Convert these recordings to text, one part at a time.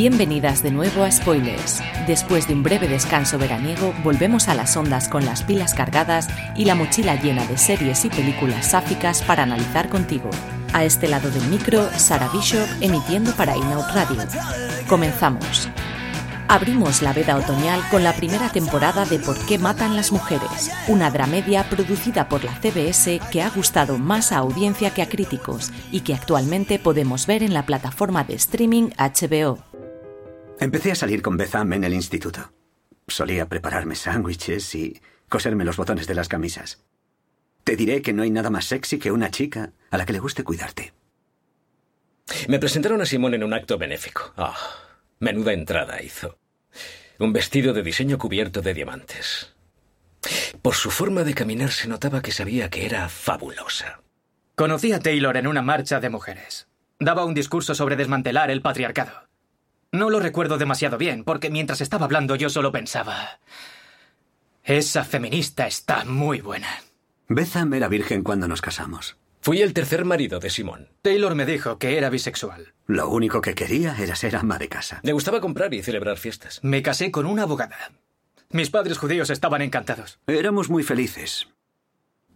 Bienvenidas de nuevo a Spoilers. Después de un breve descanso veraniego, volvemos a las ondas con las pilas cargadas y la mochila llena de series y películas sáficas para analizar contigo. A este lado del micro, Sara Bishop emitiendo para Inout Radio. Comenzamos. Abrimos la veda otoñal con la primera temporada de Por qué matan las mujeres, una dramedia producida por la CBS que ha gustado más a audiencia que a críticos y que actualmente podemos ver en la plataforma de streaming HBO. Empecé a salir con Betham en el instituto. Solía prepararme sándwiches y coserme los botones de las camisas. Te diré que no hay nada más sexy que una chica a la que le guste cuidarte. Me presentaron a Simón en un acto benéfico. Ah, menuda entrada hizo. Un vestido de diseño cubierto de diamantes. Por su forma de caminar se notaba que sabía que era fabulosa. Conocí a Taylor en una marcha de mujeres. Daba un discurso sobre desmantelar el patriarcado. No lo recuerdo demasiado bien, porque mientras estaba hablando yo solo pensaba... Esa feminista está muy buena. Betham era virgen cuando nos casamos. Fui el tercer marido de Simón. Taylor me dijo que era bisexual. Lo único que quería era ser ama de casa. Le gustaba comprar y celebrar fiestas. Me casé con una abogada. Mis padres judíos estaban encantados. Éramos muy felices.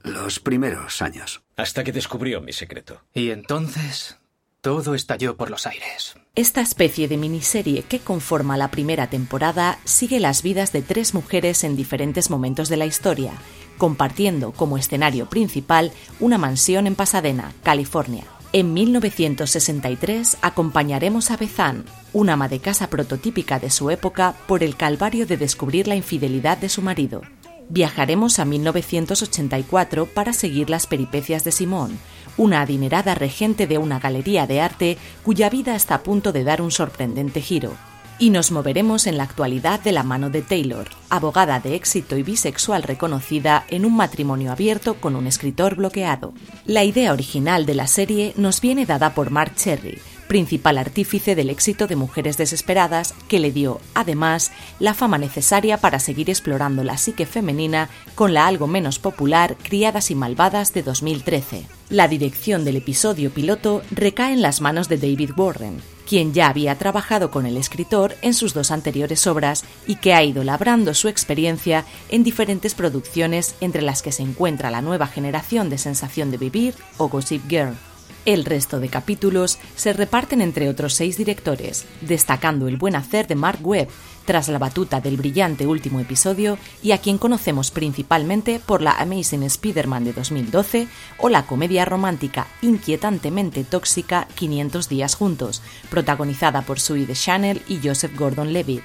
Los primeros años. Hasta que descubrió mi secreto. Y entonces todo estalló por los aires. Esta especie de miniserie que conforma la primera temporada sigue las vidas de tres mujeres en diferentes momentos de la historia, compartiendo como escenario principal una mansión en Pasadena, California. En 1963 acompañaremos a Bethan, una ama de casa prototípica de su época, por el calvario de descubrir la infidelidad de su marido. Viajaremos a 1984 para seguir las peripecias de Simón, una adinerada regente de una galería de arte cuya vida está a punto de dar un sorprendente giro. Y nos moveremos en la actualidad de la mano de Taylor, abogada de éxito y bisexual reconocida en un matrimonio abierto con un escritor bloqueado. La idea original de la serie nos viene dada por Mark Cherry, principal artífice del éxito de Mujeres Desesperadas, que le dio, además, la fama necesaria para seguir explorando la psique femenina con la algo menos popular Criadas y Malvadas de 2013. La dirección del episodio piloto recae en las manos de David Warren, quien ya había trabajado con el escritor en sus dos anteriores obras y que ha ido labrando su experiencia en diferentes producciones entre las que se encuentra la nueva generación de Sensación de Vivir o Gossip Girl. El resto de capítulos se reparten entre otros seis directores, destacando el buen hacer de Mark Webb tras la batuta del brillante último episodio y a quien conocemos principalmente por la Amazing Spider-Man de 2012 o la comedia romántica inquietantemente tóxica 500 días juntos, protagonizada por Sue de Chanel y Joseph Gordon-Levitt.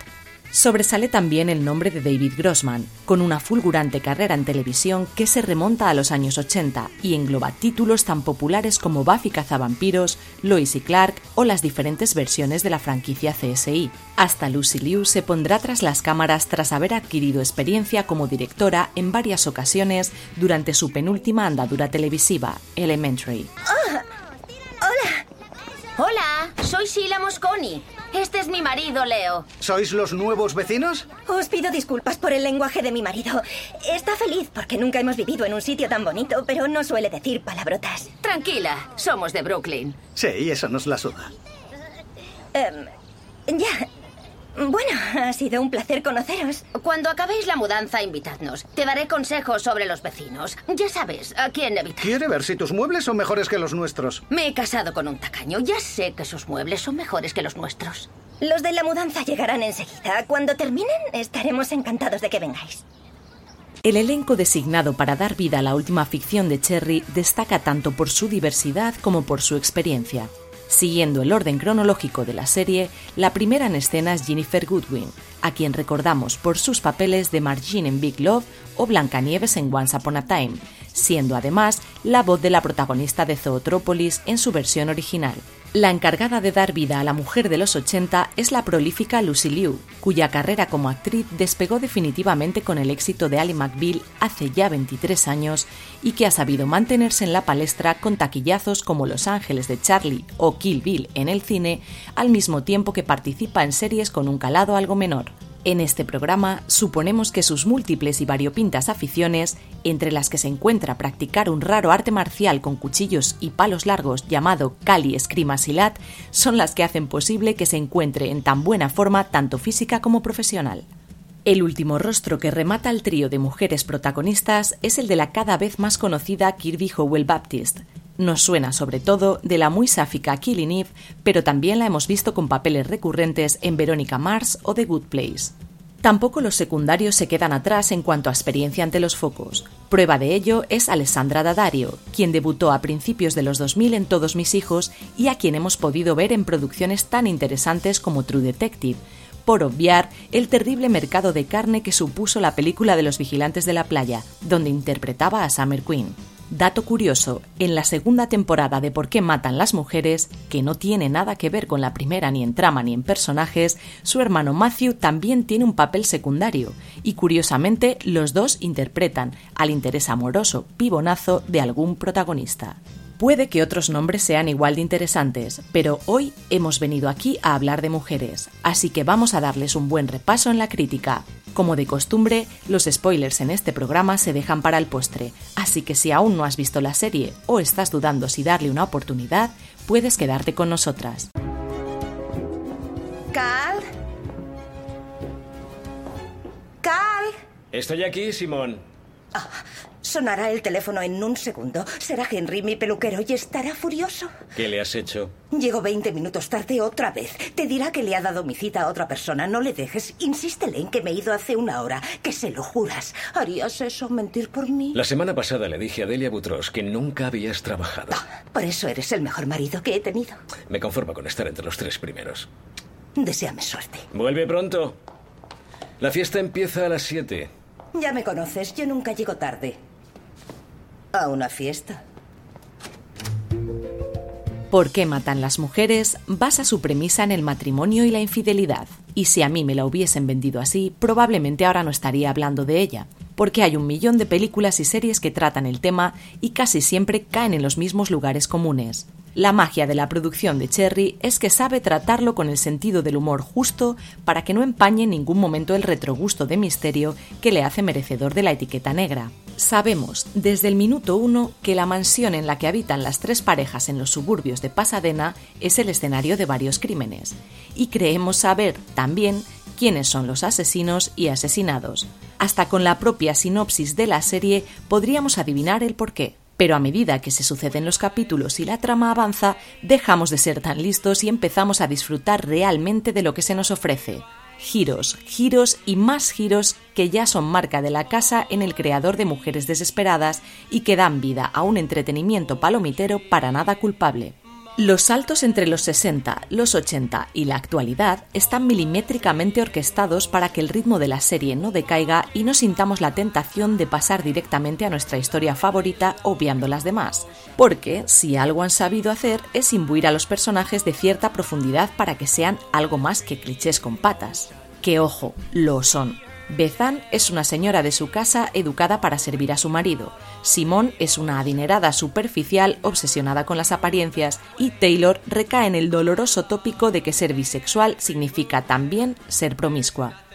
Sobresale también el nombre de David Grossman, con una fulgurante carrera en televisión que se remonta a los años 80 y engloba títulos tan populares como Buffy cazavampiros, Lois y Clark o las diferentes versiones de la franquicia CSI. Hasta Lucy Liu se pondrá tras las cámaras tras haber adquirido experiencia como directora en varias ocasiones durante su penúltima andadura televisiva, Elementary. Soy Sheila Mosconi. Este es mi marido, Leo. ¿Sois los nuevos vecinos? Os pido disculpas por el lenguaje de mi marido. Está feliz porque nunca hemos vivido en un sitio tan bonito, pero no suele decir palabrotas. Tranquila, somos de Brooklyn. Sí, eso nos la suda. Em, ya. Bueno, ha sido un placer conoceros. Cuando acabéis la mudanza, invitadnos. Te daré consejos sobre los vecinos. Ya sabes, a quién evitar. ¿Quiere ver si tus muebles son mejores que los nuestros? Me he casado con un tacaño. Ya sé que sus muebles son mejores que los nuestros. Los de la mudanza llegarán enseguida. Cuando terminen, estaremos encantados de que vengáis. El elenco designado para dar vida a la última ficción de Cherry destaca tanto por su diversidad como por su experiencia. Siguiendo el orden cronológico de la serie, la primera en escena es Jennifer Goodwin, a quien recordamos por sus papeles de Margine en Big Love o Blancanieves en Once Upon a Time, siendo además la voz de la protagonista de Zootrópolis en su versión original. La encargada de dar vida a la mujer de los 80 es la prolífica Lucy Liu, cuya carrera como actriz despegó definitivamente con el éxito de Ally McBeal hace ya 23 años y que ha sabido mantenerse en la palestra con taquillazos como Los Ángeles de Charlie o Kill Bill en el cine, al mismo tiempo que participa en series con un calado algo menor. En este programa suponemos que sus múltiples y variopintas aficiones, entre las que se encuentra practicar un raro arte marcial con cuchillos y palos largos llamado Kali Eskrima Silat, son las que hacen posible que se encuentre en tan buena forma tanto física como profesional. El último rostro que remata el trío de mujeres protagonistas es el de la cada vez más conocida Kirby Howell Baptist, nos suena sobre todo de la muy sáfica Killing Eve, pero también la hemos visto con papeles recurrentes en Verónica Mars o The Good Place. Tampoco los secundarios se quedan atrás en cuanto a experiencia ante los focos. Prueba de ello es Alessandra Daddario, quien debutó a principios de los 2000 en Todos mis hijos y a quien hemos podido ver en producciones tan interesantes como True Detective, por obviar el terrible mercado de carne que supuso la película de los vigilantes de la playa, donde interpretaba a Summer Queen. Dato curioso, en la segunda temporada de Por qué matan las mujeres, que no tiene nada que ver con la primera ni en trama ni en personajes, su hermano Matthew también tiene un papel secundario, y curiosamente los dos interpretan al interés amoroso pibonazo de algún protagonista. Puede que otros nombres sean igual de interesantes, pero hoy hemos venido aquí a hablar de mujeres, así que vamos a darles un buen repaso en la crítica. Como de costumbre, los spoilers en este programa se dejan para el postre, así que si aún no has visto la serie o estás dudando si darle una oportunidad, puedes quedarte con nosotras. ¿Cal? ¿Cal? Estoy aquí, Simón. Sonará el teléfono en un segundo. Será Henry, mi peluquero, y estará furioso. ¿Qué le has hecho? Llego 20 minutos tarde otra vez. Te dirá que le ha dado mi cita a otra persona. No le dejes. Insístele en que me he ido hace una hora. Que se lo juras. ¿Harías eso mentir por mí? La semana pasada le dije a Delia Butros que nunca habías trabajado. Ah, por eso eres el mejor marido que he tenido. Me conformo con estar entre los tres primeros. Deseame suerte. Vuelve pronto. La fiesta empieza a las 7. Ya me conoces. Yo nunca llego tarde. A una fiesta. ¿Por qué matan las mujeres? basa su premisa en el matrimonio y la infidelidad. Y si a mí me la hubiesen vendido así, probablemente ahora no estaría hablando de ella, porque hay un millón de películas y series que tratan el tema y casi siempre caen en los mismos lugares comunes. La magia de la producción de Cherry es que sabe tratarlo con el sentido del humor justo para que no empañe en ningún momento el retrogusto de misterio que le hace merecedor de la etiqueta negra. Sabemos desde el minuto uno que la mansión en la que habitan las tres parejas en los suburbios de Pasadena es el escenario de varios crímenes, y creemos saber también quiénes son los asesinos y asesinados. Hasta con la propia sinopsis de la serie podríamos adivinar el porqué. Pero a medida que se suceden los capítulos y la trama avanza, dejamos de ser tan listos y empezamos a disfrutar realmente de lo que se nos ofrece. Giros, giros y más giros que ya son marca de la casa en el creador de Mujeres Desesperadas y que dan vida a un entretenimiento palomitero para nada culpable. Los saltos entre los 60, los 80 y la actualidad están milimétricamente orquestados para que el ritmo de la serie no decaiga y no sintamos la tentación de pasar directamente a nuestra historia favorita obviando las demás. Porque si algo han sabido hacer es imbuir a los personajes de cierta profundidad para que sean algo más que clichés con patas. Que ojo, lo son. Bezán es una señora de su casa educada para servir a su marido. Simón es una adinerada superficial obsesionada con las apariencias y Taylor recae en el doloroso tópico de que ser bisexual significa también ser promiscua.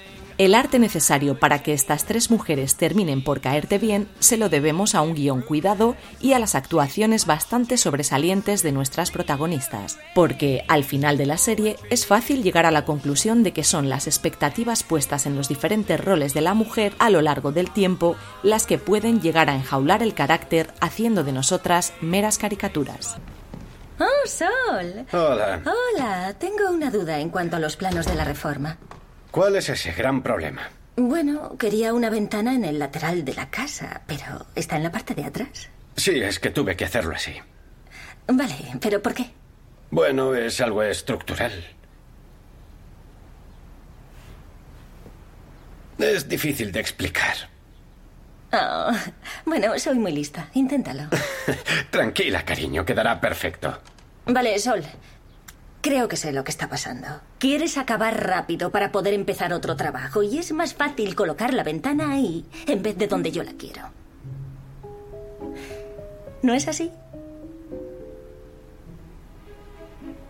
El arte necesario para que estas tres mujeres terminen por caerte bien se lo debemos a un guion cuidado y a las actuaciones bastante sobresalientes de nuestras protagonistas, porque al final de la serie es fácil llegar a la conclusión de que son las expectativas puestas en los diferentes roles de la mujer a lo largo del tiempo las que pueden llegar a enjaular el carácter haciendo de nosotras meras caricaturas. Oh, Sol. Hola. Hola, tengo una duda en cuanto a los planos de la reforma. ¿Cuál es ese gran problema? Bueno, quería una ventana en el lateral de la casa, pero ¿está en la parte de atrás? Sí, es que tuve que hacerlo así. Vale, pero ¿por qué? Bueno, es algo estructural. Es difícil de explicar. Oh, bueno, soy muy lista. Inténtalo. Tranquila, cariño, quedará perfecto. Vale, Sol. Creo que sé lo que está pasando. Quieres acabar rápido para poder empezar otro trabajo y es más fácil colocar la ventana ahí en vez de donde yo la quiero. ¿No es así?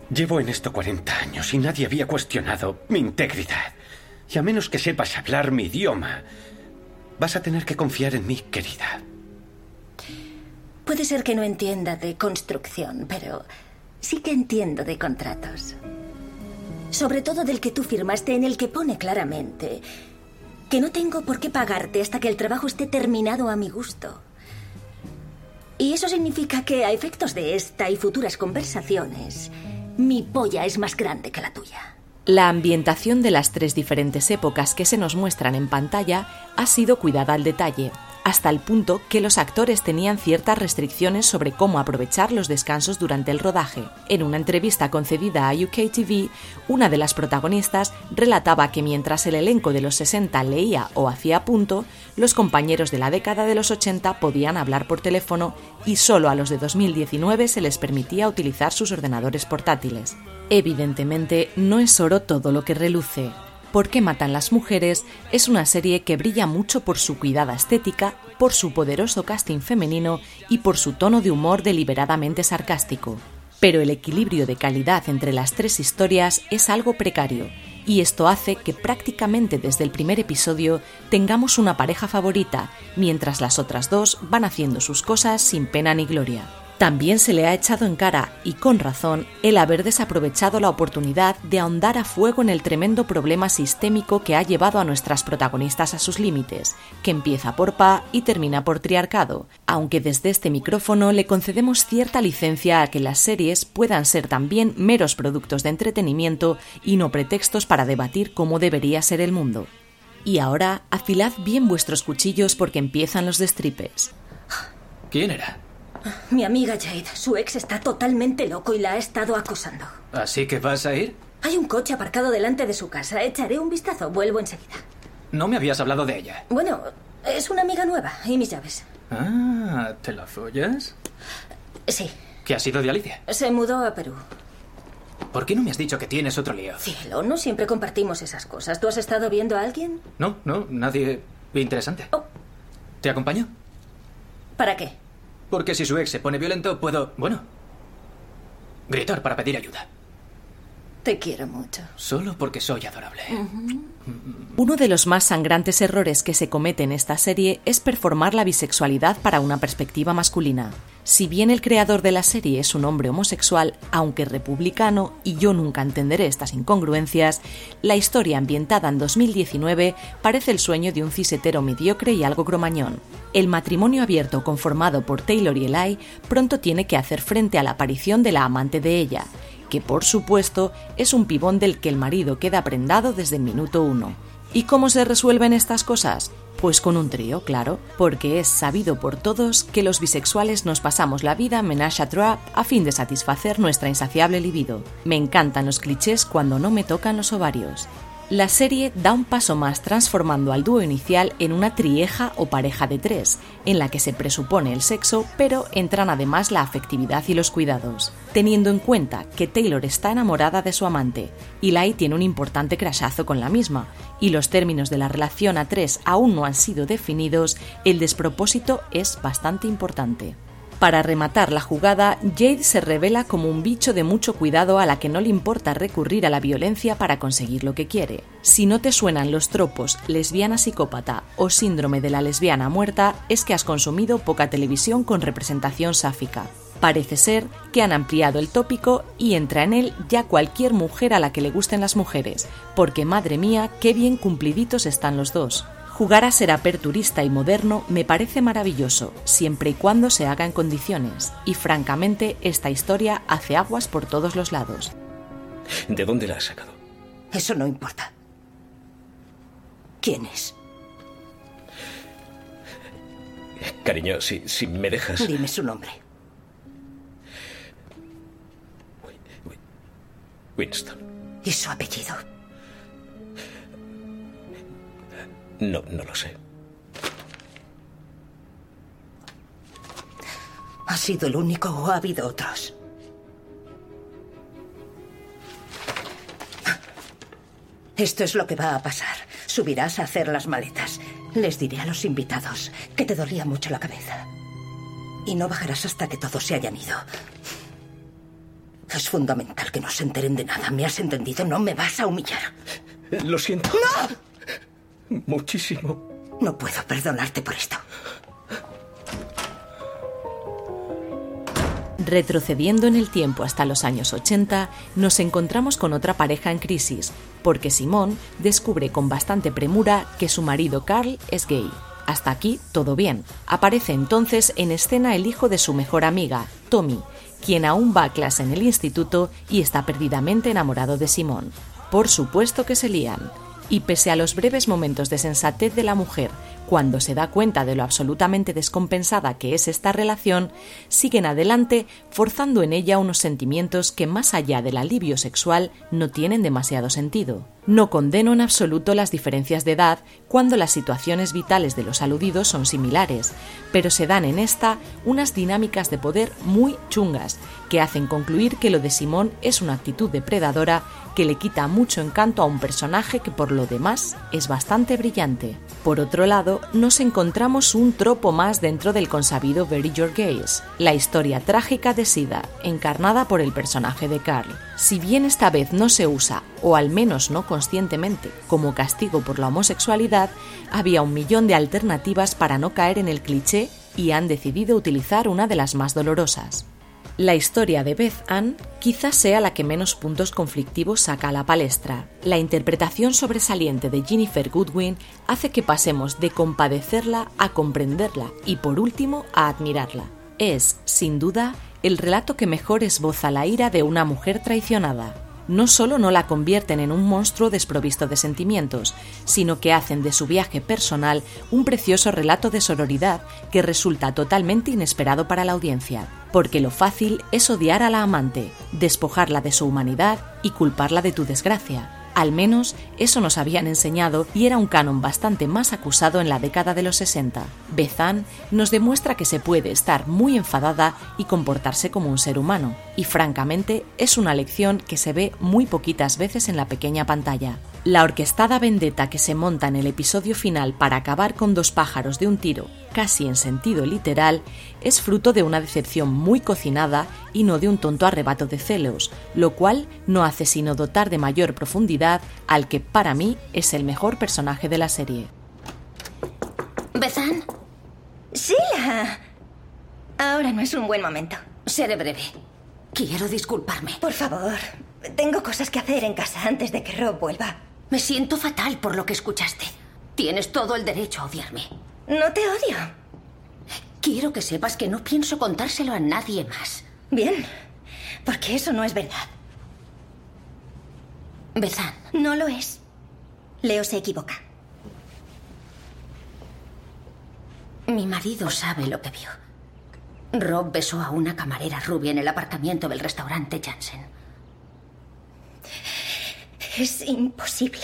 Llevo en esto 40 años y nadie había cuestionado mi integridad. Y a menos que sepas hablar mi idioma, vas a tener que confiar en mí, querida. Puede ser que no entienda de construcción, pero sí que entiendo de contratos. Sobre todo del que tú firmaste en el que pone claramente que no tengo por qué pagarte hasta que el trabajo esté terminado a mi gusto. Y eso significa que a efectos de esta y futuras conversaciones, mi polla es más grande que la tuya. La ambientación de las tres diferentes épocas que se nos muestran en pantalla ha sido cuidada al detalle, hasta el punto que los actores tenían ciertas restricciones sobre cómo aprovechar los descansos durante el rodaje. En una entrevista concedida a UK TV, una de las protagonistas relataba que mientras el elenco de los 60 leía o hacía punto, los compañeros de la década de los 80 podían hablar por teléfono y solo a los de 2019 se les permitía utilizar sus ordenadores portátiles. Evidentemente, no es oro todo lo que reluce. ¿Por qué matan las mujeres? es una serie que brilla mucho por su cuidada estética, por su poderoso casting femenino y por su tono de humor deliberadamente sarcástico. Pero el equilibrio de calidad entre las tres historias es algo precario, y esto hace que prácticamente desde el primer episodio tengamos una pareja favorita, mientras las otras dos van haciendo sus cosas sin pena ni gloria. También se le ha echado en cara, y con razón, el haber desaprovechado la oportunidad de ahondar a fuego en el tremendo problema sistémico que ha llevado a nuestras protagonistas a sus límites, que empieza por Pa y termina por triarcado, aunque desde este micrófono le concedemos cierta licencia a que las series puedan ser también meros productos de entretenimiento y no pretextos para debatir cómo debería ser el mundo. Y ahora, afilad bien vuestros cuchillos porque empiezan los destripes. ¿Quién era? Mi amiga Jade, su ex está totalmente loco y la ha estado acosando. ¿Así que vas a ir? Hay un coche aparcado delante de su casa. Echaré un vistazo. Vuelvo enseguida. No me habías hablado de ella. Bueno, es una amiga nueva. ¿Y mis llaves? Ah, ¿te la follas? Sí. ¿Qué ha sido de Alicia? Se mudó a Perú. ¿Por qué no me has dicho que tienes otro lío? Cielo, no siempre compartimos esas cosas. ¿Tú has estado viendo a alguien? No, no, nadie interesante. Oh. ¿Te acompaño? ¿Para qué? Porque si su ex se pone violento, puedo, bueno, gritar para pedir ayuda. Te quiero mucho. Solo porque soy adorable. Uno de los más sangrantes errores que se comete en esta serie es performar la bisexualidad para una perspectiva masculina. Si bien el creador de la serie es un hombre homosexual, aunque republicano, y yo nunca entenderé estas incongruencias, la historia ambientada en 2019 parece el sueño de un cisetero mediocre y algo cromañón. El matrimonio abierto conformado por Taylor y Eli pronto tiene que hacer frente a la aparición de la amante de ella, que por supuesto es un pibón del que el marido queda prendado desde el minuto uno. ¿Y cómo se resuelven estas cosas? Pues con un trío, claro, porque es sabido por todos que los bisexuales nos pasamos la vida menage a fin de satisfacer nuestra insaciable libido. Me encantan los clichés cuando no me tocan los ovarios. La serie da un paso más transformando al dúo inicial en una trieja o pareja de tres, en la que se presupone el sexo, pero entran además la afectividad y los cuidados. Teniendo en cuenta que Taylor está enamorada de su amante y Lai tiene un importante crashazo con la misma, y los términos de la relación a tres aún no han sido definidos, el despropósito es bastante importante. Para rematar la jugada, Jade se revela como un bicho de mucho cuidado a la que no le importa recurrir a la violencia para conseguir lo que quiere. Si no te suenan los tropos lesbiana psicópata o síndrome de la lesbiana muerta, es que has consumido poca televisión con representación sáfica. Parece ser que han ampliado el tópico y entra en él ya cualquier mujer a la que le gusten las mujeres, porque madre mía, qué bien cumpliditos están los dos. Jugar a ser aperturista y moderno me parece maravilloso, siempre y cuando se haga en condiciones, y francamente esta historia hace aguas por todos los lados. ¿De dónde la has sacado? Eso no importa. ¿Quién es? Cariño, si, si me dejas... Dime su nombre. Winston. ¿Y su apellido? No, no lo sé. ¿Ha sido el único o ha habido otros? Esto es lo que va a pasar. Subirás a hacer las maletas. Les diré a los invitados que te dolía mucho la cabeza. Y no bajarás hasta que todos se hayan ido. Es fundamental que no se enteren de nada. ¿Me has entendido? No me vas a humillar. Lo siento. ¡No! Muchísimo. No puedo perdonarte por esto. Retrocediendo en el tiempo hasta los años 80, nos encontramos con otra pareja en crisis, porque Simón descubre con bastante premura que su marido Carl es gay. Hasta aquí todo bien. Aparece entonces en escena el hijo de su mejor amiga, Tommy, quien aún va a clase en el instituto y está perdidamente enamorado de Simón. Por supuesto que se lían. Y pese a los breves momentos de sensatez de la mujer, cuando se da cuenta de lo absolutamente descompensada que es esta relación, siguen adelante forzando en ella unos sentimientos que más allá del alivio sexual no tienen demasiado sentido. No condeno en absoluto las diferencias de edad cuando las situaciones vitales de los aludidos son similares, pero se dan en esta unas dinámicas de poder muy chungas que hacen concluir que lo de Simón es una actitud depredadora que le quita mucho encanto a un personaje que por lo demás es bastante brillante. Por otro lado, nos encontramos un tropo más dentro del consabido Very Your Gaze, la historia trágica de Sida, encarnada por el personaje de Carl. Si bien esta vez no se usa, o al menos no conscientemente, como castigo por la homosexualidad, había un millón de alternativas para no caer en el cliché y han decidido utilizar una de las más dolorosas. La historia de Beth Ann quizás sea la que menos puntos conflictivos saca a la palestra. La interpretación sobresaliente de Jennifer Goodwin hace que pasemos de compadecerla a comprenderla y por último a admirarla. Es, sin duda, el relato que mejor esboza la ira de una mujer traicionada. No solo no la convierten en un monstruo desprovisto de sentimientos, sino que hacen de su viaje personal un precioso relato de sororidad que resulta totalmente inesperado para la audiencia, porque lo fácil es odiar a la amante, despojarla de su humanidad y culparla de tu desgracia. Al menos eso nos habían enseñado y era un canon bastante más acusado en la década de los 60. Bezán nos demuestra que se puede estar muy enfadada y comportarse como un ser humano, y francamente es una lección que se ve muy poquitas veces en la pequeña pantalla. La orquestada vendetta que se monta en el episodio final para acabar con dos pájaros de un tiro, casi en sentido literal, es fruto de una decepción muy cocinada y no de un tonto arrebato de celos, lo cual no hace sino dotar de mayor profundidad al que para mí es el mejor personaje de la serie. ¿Bezán? ¡Sila! Ahora no es un buen momento. Seré breve. Quiero disculparme. Por favor, tengo cosas que hacer en casa antes de que Rob vuelva. Me siento fatal por lo que escuchaste. Tienes todo el derecho a odiarme. No te odio. Quiero que sepas que no pienso contárselo a nadie más. Bien, porque eso no es verdad. Bezán. No lo es. Leo se equivoca. Mi marido sabe lo que vio. Rob besó a una camarera rubia en el aparcamiento del restaurante Jansen. Es imposible.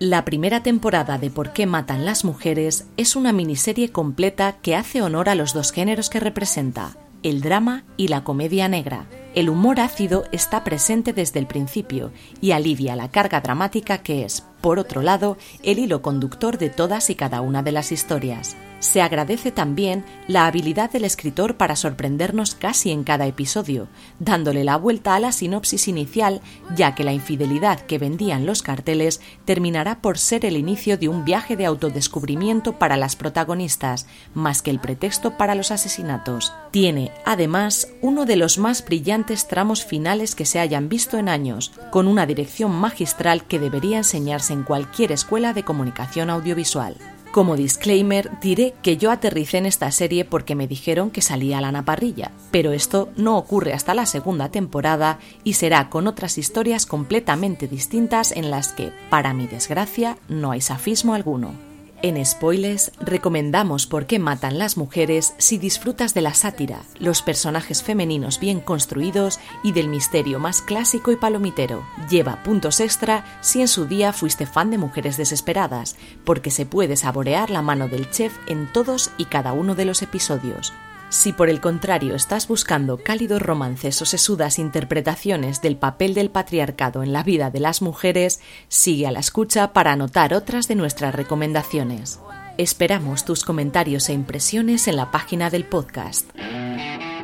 La primera temporada de Por qué matan las mujeres es una miniserie completa que hace honor a los dos géneros que representa, el drama y la comedia negra. El humor ácido está presente desde el principio y alivia la carga dramática que es, por otro lado, el hilo conductor de todas y cada una de las historias. Se agradece también la habilidad del escritor para sorprendernos casi en cada episodio, dándole la vuelta a la sinopsis inicial, ya que la infidelidad que vendían los carteles terminará por ser el inicio de un viaje de autodescubrimiento para las protagonistas, más que el pretexto para los asesinatos. Tiene, además, uno de los más brillantes tramos finales que se hayan visto en años, con una dirección magistral que debería enseñarse en cualquier escuela de comunicación audiovisual. Como disclaimer, diré que yo aterricé en esta serie porque me dijeron que salía la naparrilla, pero esto no ocurre hasta la segunda temporada y será con otras historias completamente distintas en las que, para mi desgracia, no hay safismo alguno. En Spoilers recomendamos por qué matan las mujeres si disfrutas de la sátira, los personajes femeninos bien construidos y del misterio más clásico y palomitero. Lleva puntos extra si en su día fuiste fan de Mujeres Desesperadas, porque se puede saborear la mano del chef en todos y cada uno de los episodios. Si por el contrario estás buscando cálidos romances o sesudas interpretaciones del papel del patriarcado en la vida de las mujeres, sigue a la escucha para anotar otras de nuestras recomendaciones. Esperamos tus comentarios e impresiones en la página del podcast.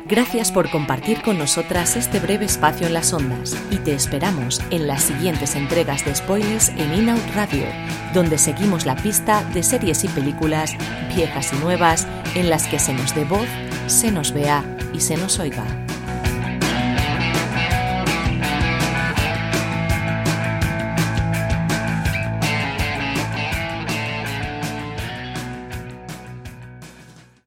Gracias por compartir con nosotras este breve espacio en las ondas y te esperamos en las siguientes entregas de spoilers en In-Out Radio, donde seguimos la pista de series y películas viejas y nuevas en las que se nos dé voz, se nos vea y se nos oiga.